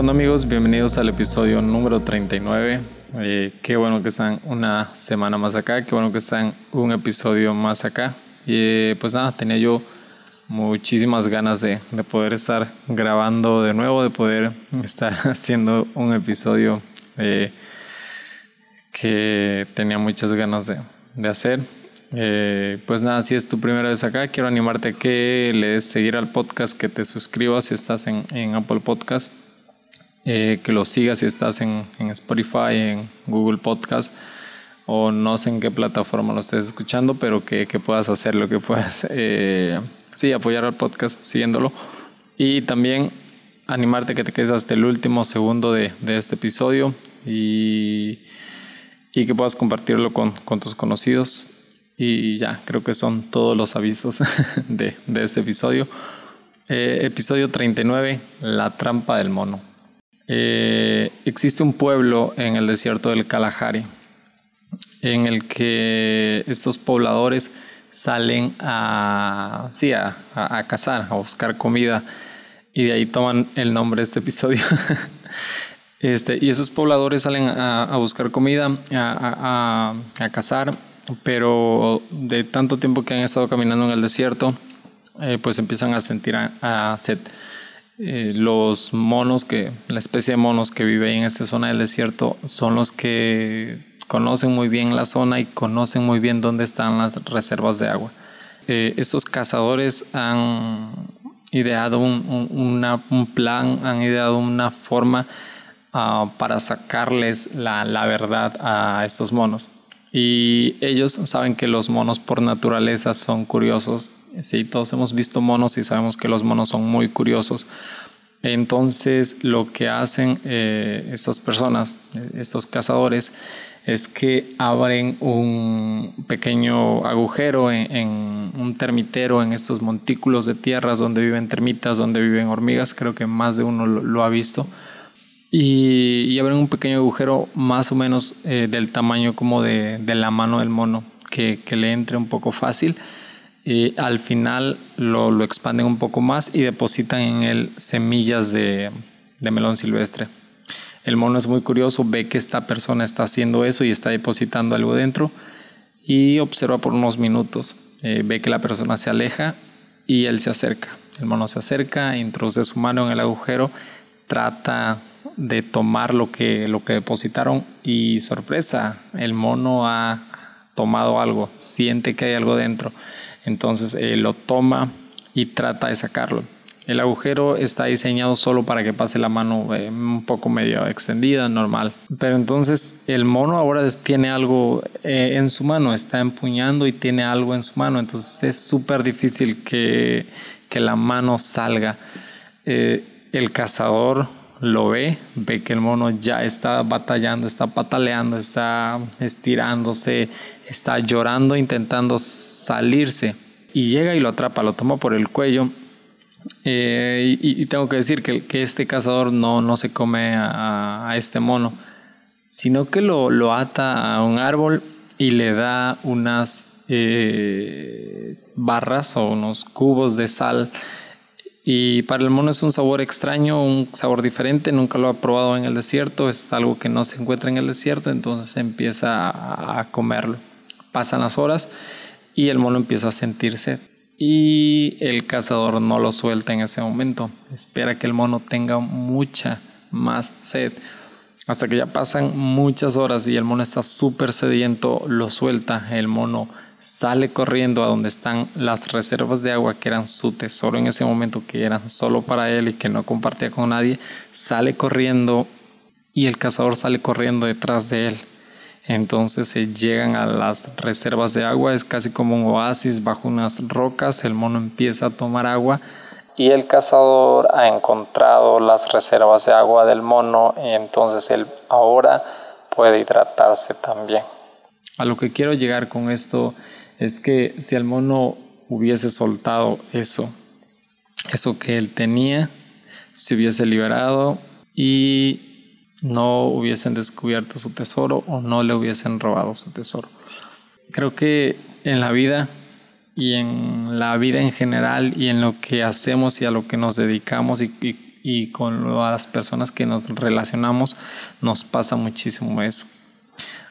¿Qué onda amigos? Bienvenidos al episodio número 39. Eh, qué bueno que están una semana más acá, qué bueno que están un episodio más acá. Y eh, pues nada, tenía yo muchísimas ganas de, de, poder estar grabando de nuevo, de poder estar haciendo un episodio eh, que tenía muchas ganas de, de hacer. Eh, pues nada, si es tu primera vez acá, quiero animarte a que le des seguir al podcast, que te suscribas si estás en, en Apple Podcast, eh, que lo sigas si estás en, en, Spotify, en Google Podcast o no sé en qué plataforma lo estés escuchando, pero que, que puedas hacerlo, que puedas, eh, sí, apoyar al podcast siguiéndolo. Y también animarte a que te quedes hasta el último segundo de, de este episodio y, y que puedas compartirlo con, con tus conocidos y ya, creo que son todos los avisos de, de este episodio. Eh, episodio 39, La trampa del mono. Eh, existe un pueblo en el desierto del Kalahari en el que estos pobladores salen a, sí, a, a, cazar, a buscar comida y de ahí toman el nombre de este episodio. este, y esos pobladores salen a, a buscar comida, a, a cazar pero de tanto tiempo que han estado caminando en el desierto, eh, pues empiezan a sentir a, sed. Eh, los monos, que, la especie de monos que vive en esta zona del desierto, son los que conocen muy bien la zona y conocen muy bien dónde están las reservas de agua. Eh, estos cazadores han ideado un, plan, han ideado una forma ah, para sacarles la, la verdad a estos monos. Y ellos saben que los monos por naturaleza son curiosos. Sí, todos hemos visto monos y sabemos que los monos son muy curiosos. Entonces lo que hacen eh, estas personas, estos cazadores, es que abren un pequeño agujero en, un termitero, en estos montículos de tierras donde viven termitas, donde viven hormigas. Creo que más de uno lo ha visto y, abren un pequeño agujero más o menos eh, del tamaño como de, la mano del mono, que le entre un poco fácil. Y al final lo, expanden un poco más y depositan en él semillas de, de melón silvestre. El mono es muy curioso, ve que esta persona está haciendo eso y está depositando algo dentro y observa por unos minutos. Eh, ve que la persona se aleja y él se acerca. El mono se acerca, introduce su mano en el agujero, trata de tomar lo que, lo que depositaron y sorpresa, el mono ha tomado algo, siente que hay algo dentro, entonces eh, lo toma y trata de sacarlo. El agujero está diseñado solo para que pase la mano eh, un poco medio extendida, normal. Pero entonces el mono ahora tiene algo eh, en su mano, está empuñando y tiene algo en su mano. Entonces es súper difícil que, que, la mano salga. el cazador lo ve, ve que el mono ya está batallando, está pataleando, está estirándose, está llorando, intentando salirse. Y llega y lo atrapa, lo toma por el cuello. Eh, y, tengo que decir que, que, este cazador no, no se come a, este mono, sino que lo, lo, ata a un árbol y le da unas eh, barras o unos cubos de sal y para el mono es un sabor extraño, un sabor diferente, nunca lo ha probado en el desierto, es algo que no se encuentra en el desierto, entonces empieza a, comerlo. Pasan las horas y el mono empieza a sentirse y el cazador no lo suelta en ese momento, espera que el mono tenga mucha más sed hasta que ya pasan muchas horas y el mono está súper sediento, lo suelta, el mono sale corriendo a donde están las reservas de agua que eran su tesoro en ese momento, que eran solo para él y que no compartía con nadie, sale corriendo y el cazador sale corriendo detrás de él. Entonces se llegan a las reservas de agua, es casi como un oasis bajo unas rocas, el mono empieza a tomar agua y el cazador ha encontrado las reservas de agua del mono y entonces él ahora puede hidratarse también. A lo que quiero llegar con esto es que si el mono hubiese soltado eso, eso que él tenía, se hubiese liberado y no hubiesen descubierto su tesoro o no le hubiesen robado su tesoro. Creo que en la vida y en la vida en general y en lo que hacemos y a lo que nos dedicamos y, con las personas que nos relacionamos nos pasa muchísimo eso.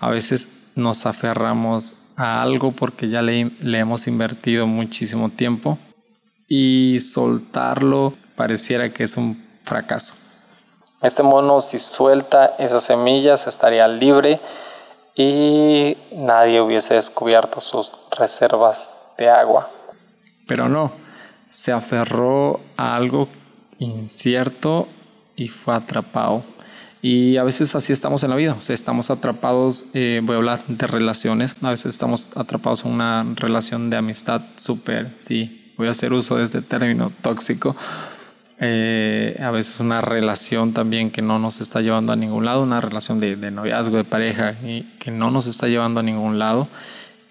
A veces nos aferramos a algo porque ya le, le hemos invertido muchísimo tiempo y soltarlo pareciera que es un fracaso. Este mono si suelta esas semillas estaría libre y nadie hubiese descubierto sus reservas de agua. Pero no, se aferró a algo incierto y fue atrapado. Y a veces así estamos en la vida, o sea, estamos atrapados, eh, voy a hablar de relaciones, a veces estamos atrapados en una relación de amistad súper, sí, voy a hacer uso de este término tóxico, eh, a veces una relación también que no nos está llevando a ningún lado, una relación de, de, noviazgo, de pareja, y que no nos está llevando a ningún lado,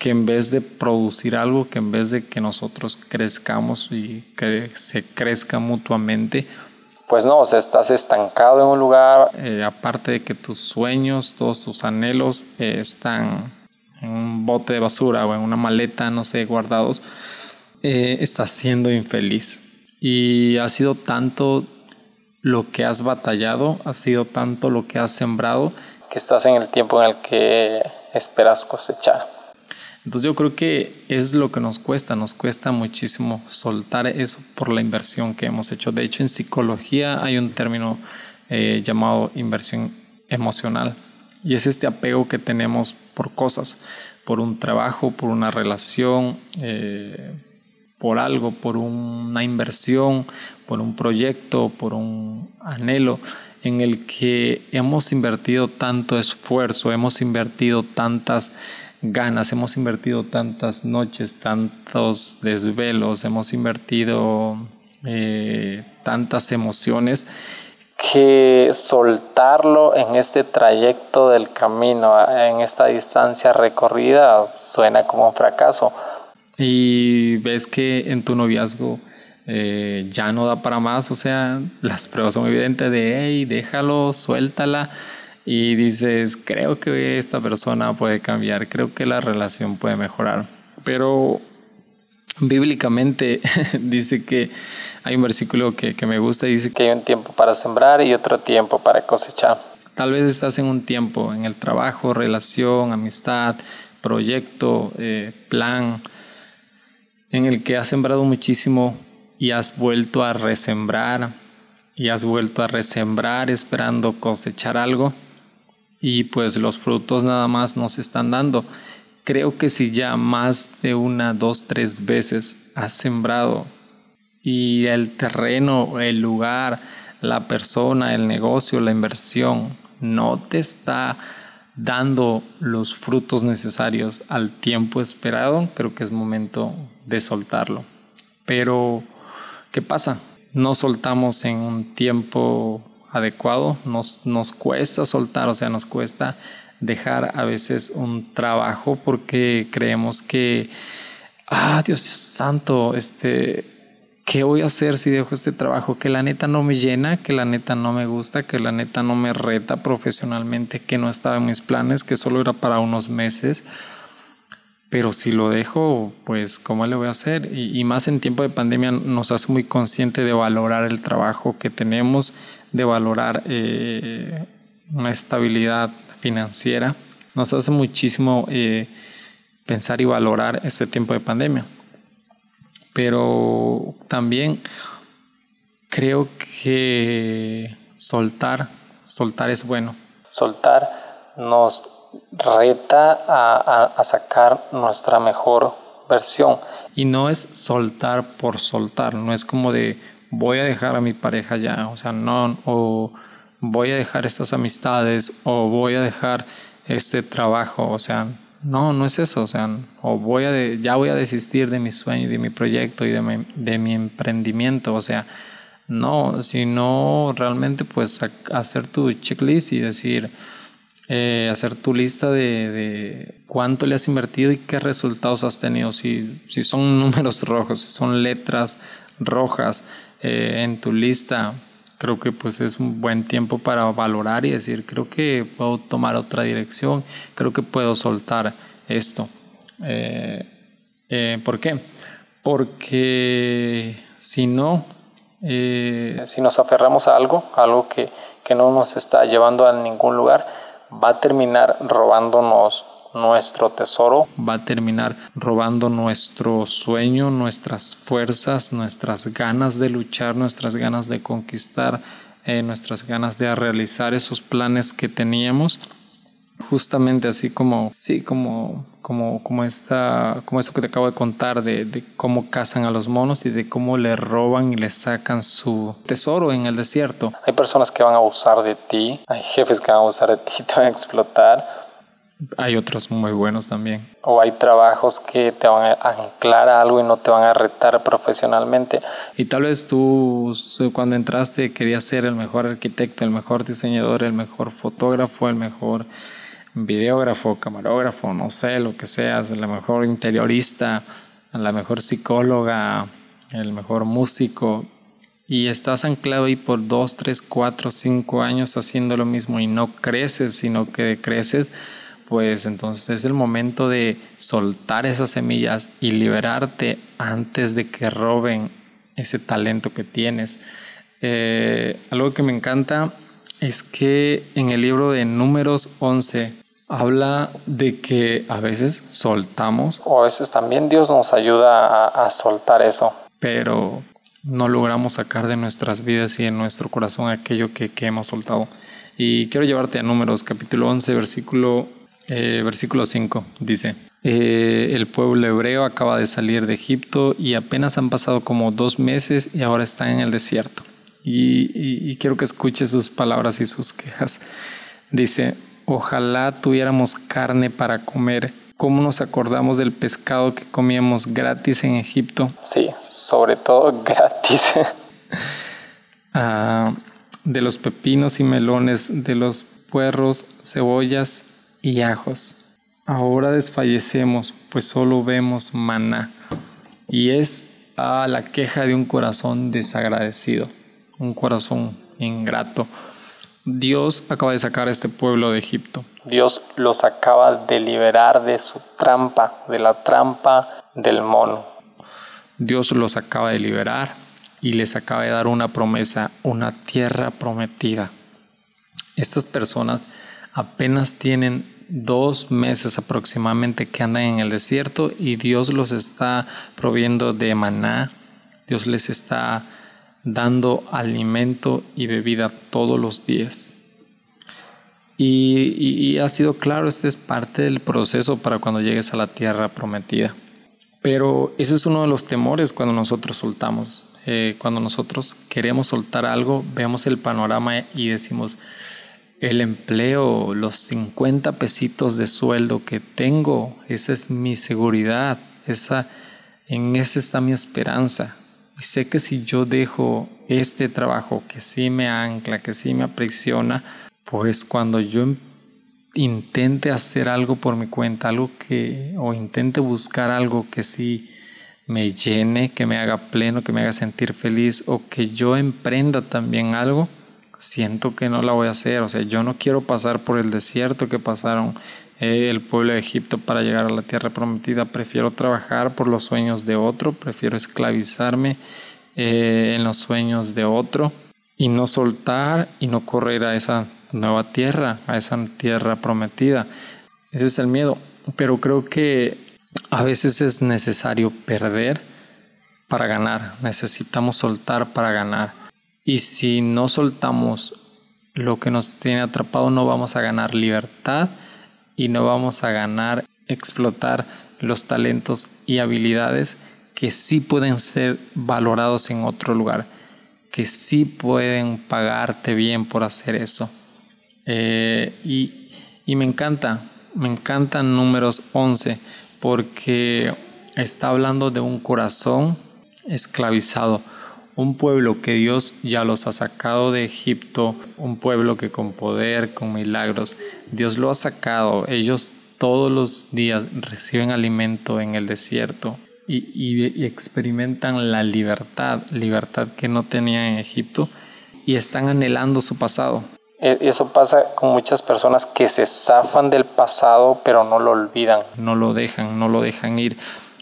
que en vez de producir algo, que en vez de que nosotros crezcamos y que se crezca mutuamente, pues no, o sea, estás estancado en un lugar, eh, aparte de que tus sueños, todos tus anhelos eh, están en un bote de basura o en una maleta, no sé, guardados, eh, estás siendo infeliz. Y ha sido tanto lo que has batallado, ha sido tanto lo que has sembrado, que estás en el tiempo en el que esperas cosechar. Entonces yo creo que es lo que nos cuesta, nos cuesta muchísimo soltar eso por la inversión que hemos hecho. De hecho, en psicología hay un término eh, llamado inversión emocional y es este apego que tenemos por cosas, por un trabajo, por una relación, eh, por algo, por una inversión, por un proyecto, por un anhelo en el que hemos invertido tanto esfuerzo, hemos invertido tantas ganas, hemos invertido tantas noches, tantos desvelos, hemos invertido eh, tantas emociones que soltarlo en este trayecto del camino, en esta distancia recorrida, suena como un fracaso y ves que en tu noviazgo eh, ya no da para más, o sea, las pruebas son evidentes de, hey, déjalo, suéltala. Y dices, creo que esta persona puede cambiar, creo que la relación puede mejorar. Pero bíblicamente dice que hay un versículo que, que me gusta y dice que hay un tiempo para sembrar y otro tiempo para cosechar. Tal vez estás en un tiempo en el trabajo, relación, amistad, proyecto, eh, plan, en el que has sembrado muchísimo y has vuelto a resembrar y has vuelto a resembrar esperando cosechar algo y pues los frutos nada más nos están dando. Creo que si ya más de una, dos, tres veces has sembrado y el terreno, el lugar, la persona, el negocio, la inversión no te está dando los frutos necesarios al tiempo esperado, creo que es momento de soltarlo. Pero, ¿qué pasa? No soltamos en un tiempo adecuado, nos, nos cuesta soltar, o sea, nos cuesta dejar a veces un trabajo porque creemos que, ah, Dios santo, este, ¿qué voy a hacer si dejo este trabajo que la neta no me llena, que la neta no me gusta, que la neta no me reta profesionalmente, que no estaba en mis planes, que solo era para unos meses? Pero si lo dejo, pues ¿cómo le voy a hacer? Y, más en tiempo de pandemia nos hace muy consciente de valorar el trabajo que tenemos, de valorar eh, una estabilidad financiera. Nos hace muchísimo eh, pensar y valorar este tiempo de pandemia pero también creo que soltar, soltar es bueno. Soltar nos reta a, sacar nuestra mejor versión. Y no es soltar por soltar, no es como de voy a dejar a mi pareja ya, o sea, no, o voy a dejar estas amistades, o voy a dejar este trabajo, o sea, no, no es eso, o sea, o voy a ya voy a desistir de mi sueño, de mi proyecto y de mi, de mi emprendimiento, o sea, no, sino realmente pues hacer tu checklist y decir, eh, hacer tu lista de, cuánto le has invertido y qué resultados has tenido, si, si son números rojos, si son letras rojas eh, en tu lista, creo que pues es un buen tiempo para valorar y decir, creo que puedo tomar otra dirección, creo que puedo soltar esto. Eh, ¿Por qué? Porque si no, si nos aferramos a algo, algo que, que no nos está llevando a ningún lugar, va a terminar robándonos nuestro tesoro, va a terminar robando nuestro sueño, nuestras fuerzas, nuestras ganas de luchar, nuestras ganas de conquistar, eh, nuestras ganas de realizar esos planes que teníamos justamente así como, sí, como, como, como, esta, como eso que te acabo de contar de, de, cómo cazan a los monos y de cómo le roban y le sacan su tesoro en el desierto. Hay personas que van a abusar de ti, hay jefes que van a abusar de ti, te van a explotar. Hay otros muy buenos también. O hay trabajos que te van a anclar a algo y no te van a retar profesionalmente. Y tal vez tú cuando entraste querías ser el mejor arquitecto, el mejor diseñador, el mejor fotógrafo, el mejor videógrafo, camarógrafo, no sé, lo que seas, la mejor interiorista, la mejor psicóloga, el mejor músico, y estás anclado ahí por dos, tres, cuatro, cinco años haciendo lo mismo y no creces, sino que creces, pues entonces es el momento de soltar esas semillas y liberarte antes de que roben ese talento que tienes. Eh, algo que me encanta es que en el libro de números 11 habla de que a veces soltamos o a veces también Dios nos ayuda a, soltar eso, pero no logramos sacar de nuestras vidas y de nuestro corazón aquello que, hemos soltado. Y quiero llevarte a Números capítulo 11, versículo, eh, versículo 5. Dice, eh, el pueblo hebreo acaba de salir de Egipto y apenas han pasado como dos meses y ahora están en el desierto. Y, y quiero que escuche sus palabras y sus quejas. Dice, Ojalá tuviéramos carne para comer. ¿Cómo nos acordamos del pescado que comíamos gratis en Egipto? Sí, sobre todo gratis. Ah, de los pepinos y melones, de los puerros, cebollas y ajos. Ahora desfallecemos, pues solo vemos maná. Y es a la queja de un corazón desagradecido, un corazón ingrato. Dios acaba de sacar a este pueblo de Egipto. Dios los acaba de liberar de su trampa, de la trampa del mono. Dios los acaba de liberar y les acaba de dar una promesa, una tierra prometida. Estas personas apenas tienen dos meses aproximadamente que andan en el desierto y Dios los está proviendo de maná, Dios les está dando alimento y bebida todos los días. Y, ha sido claro, este es parte del proceso para cuando llegues a la tierra prometida. Pero eso es uno de los temores cuando nosotros soltamos. Eh, cuando nosotros queremos soltar algo, vemos el panorama y decimos, el empleo, los 50 pesitos de sueldo que tengo, esa es mi seguridad, esa, en esa está mi esperanza. Y sé que si yo dejo este trabajo que sí me ancla, que sí me aprisiona, pues cuando yo intente hacer algo por mi cuenta, algo que, o intente buscar algo que sí me llene, que me haga pleno, que me haga sentir feliz, o que yo emprenda también algo, siento que no la voy a hacer. O sea, yo no quiero pasar por el desierto que pasaron eh, el pueblo de Egipto para llegar a la tierra prometida. Prefiero trabajar por los sueños de otro, prefiero esclavizarme eh, en los sueños de otro y no soltar y no correr a esa nueva tierra, a esa tierra prometida. Ese es el miedo. Pero creo que a veces es necesario perder para ganar. Necesitamos soltar para ganar. Y si no soltamos lo que nos tiene atrapado, no vamos a ganar libertad y no vamos a ganar explotar los talentos y habilidades que sí pueden ser valorados en otro lugar, que sí pueden pagarte bien por hacer eso. Eh, y, y me encanta, me encantan números 11 porque está hablando de un corazón esclavizado, un pueblo que Dios ya los ha sacado de Egipto, un pueblo que con poder, con milagros, Dios lo ha sacado. Ellos todos los días reciben alimento en el desierto y, experimentan la libertad, libertad que no tenían en Egipto y están anhelando su pasado. Eso pasa con muchas personas que se zafan del pasado pero no lo olvidan. No lo dejan, no lo dejan ir.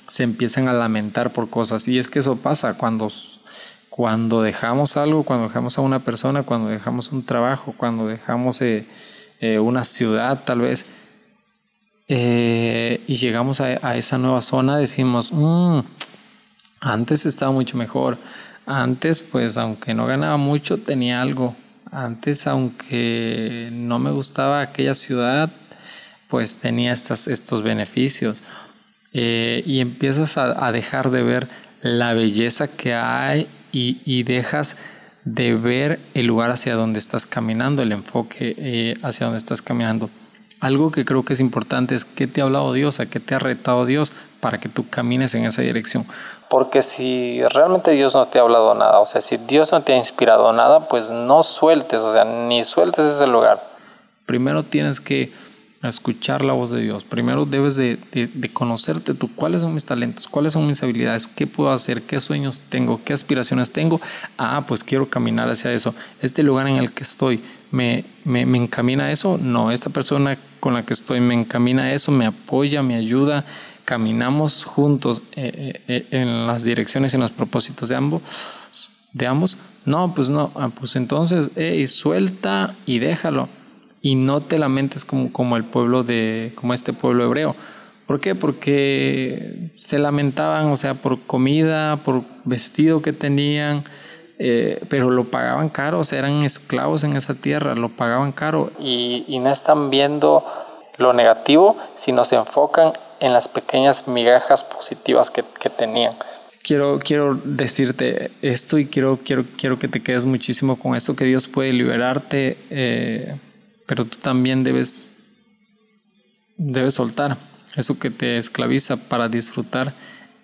Se empiezan a lamentar por cosas. Y es que eso pasa cuando cuando dejamos algo, cuando dejamos a una persona, cuando dejamos un trabajo, cuando dejamos eh, eh, una ciudad tal vez, eh, y llegamos a, esa nueva zona, decimos, mm, antes estaba mucho mejor, antes pues aunque no ganaba mucho tenía algo, antes aunque no me gustaba aquella ciudad, pues tenía estas, estos beneficios. y empiezas a dejar de ver la belleza que hay y, dejas de ver el lugar hacia donde estás caminando, el enfoque eh, hacia donde estás caminando. Algo que creo que es importante es qué te ha hablado Dios, a qué te ha retado Dios para que tú camines en esa dirección. Porque si realmente Dios no te ha hablado nada, o sea, si Dios no te ha inspirado nada, pues no sueltes, o sea, ni sueltes ese lugar. Primero tienes que a escuchar la voz de Dios. Primero debes de, conocerte tú, cuáles son mis talentos, cuáles son mis habilidades, qué puedo hacer, qué sueños tengo, qué aspiraciones tengo. Ah, pues quiero caminar hacia eso. Este lugar en el que estoy me, me, encamina a eso. No, esta persona con la que estoy me encamina a eso, me apoya, me ayuda. Caminamos juntos eh, eh, eh, en las direcciones y en los propósitos de ambos. De ambos. No, pues no, ah, pues entonces, suelta y déjalo y no te lamentes como, como el pueblo de, como este pueblo hebreo. ¿Por qué? Porque se lamentaban, o sea, por comida, por vestido que tenían, eh, pero lo pagaban caro, o sea, eran esclavos en esa tierra, lo pagaban caro. Y, no están viendo lo negativo, sino se enfocan en las pequeñas migajas positivas que, que tenían. Quiero, quiero decirte esto y quiero, quiero, quiero que te quedes muchísimo con esto, que Dios puede liberarte. Eh, pero tú también debes, debes soltar eso que te esclaviza para disfrutar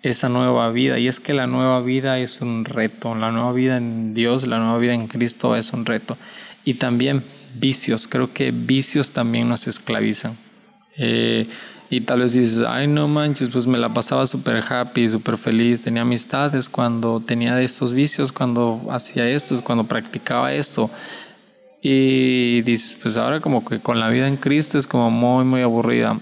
esa nueva vida. Y es que la nueva vida es un reto, la nueva vida en Dios, la nueva vida en Cristo es un reto. Y también vicios, creo que vicios también nos esclavizan. Eh, y tal vez dices, ay no manches, pues me la pasaba súper happy, súper feliz, tenía amistades cuando tenía estos vicios, cuando hacía esto, cuando practicaba esto. Y dices, pues ahora como que con la vida en Cristo es como muy, muy aburrida.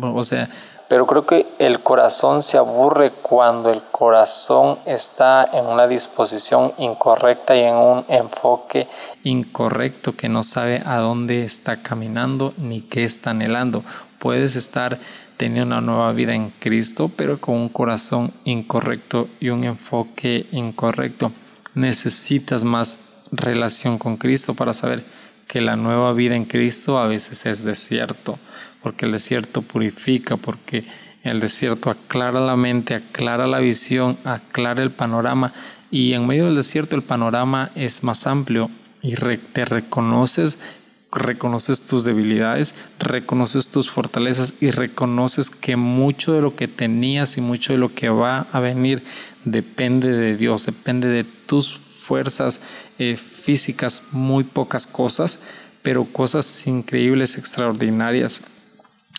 O sea, pero creo que el corazón se aburre cuando el corazón está en una disposición incorrecta y en un enfoque incorrecto que no sabe a dónde está caminando ni qué está anhelando. Puedes estar teniendo una nueva vida en Cristo, pero con un corazón incorrecto y un enfoque incorrecto. Necesitas más relación con Cristo para saber que la nueva vida en Cristo a veces es desierto, porque el desierto purifica, porque el desierto aclara la mente, aclara la visión, aclara el panorama y en medio del desierto el panorama es más amplio y te reconoces, reconoces tus debilidades, reconoces tus fortalezas y reconoces que mucho de lo que tenías y mucho de lo que va a venir depende de Dios, depende de tus fuerzas eh, físicas, muy pocas cosas, pero cosas increíbles, extraordinarias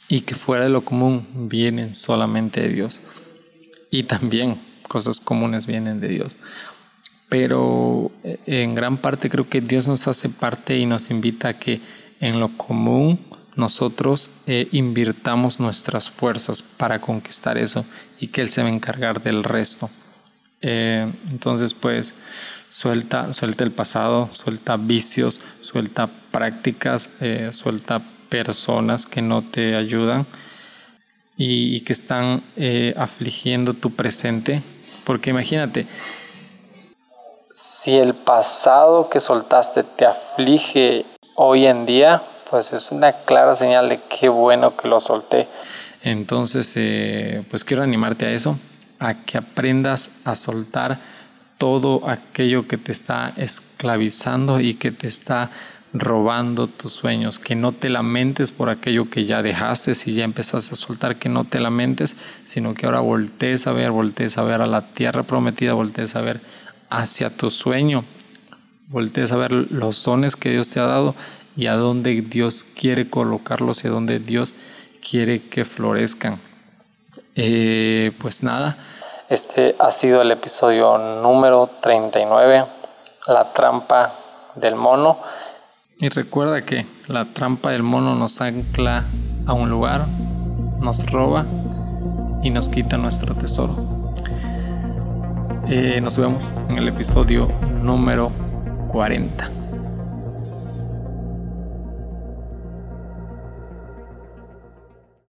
y que fuera de lo común vienen solamente de Dios. Y también cosas comunes vienen de Dios. Pero eh, en gran parte creo que Dios nos hace parte y nos invita a que en lo común nosotros eh, invirtamos nuestras fuerzas para conquistar eso y que Él se va a encargar del resto. Eh, entonces, pues, suelta, suelta el pasado, suelta vicios, suelta prácticas, eh, suelta personas que no te ayudan y, que están eh, afligiendo tu presente. Porque imagínate, si el pasado que soltaste te aflige hoy en día, pues es una clara señal de qué bueno que lo solté. Entonces, pues quiero animarte a eso, a que aprendas a soltar todo aquello que te está esclavizando y que te está robando tus sueños, que no te lamentes por aquello que ya dejaste, si ya empezaste a soltar, que no te lamentes, sino que ahora voltees a ver, voltees a ver a la tierra prometida, voltees a ver hacia tu sueño, voltees a ver los dones que Dios te ha dado y a dónde Dios quiere colocarlos y a dónde Dios quiere que florezcan. Eh, pues nada, este ha sido el episodio número 39, la trampa del mono. Y recuerda que la trampa del mono nos ancla a un lugar, nos roba y nos quita nuestro tesoro. nos vemos en el episodio número 40.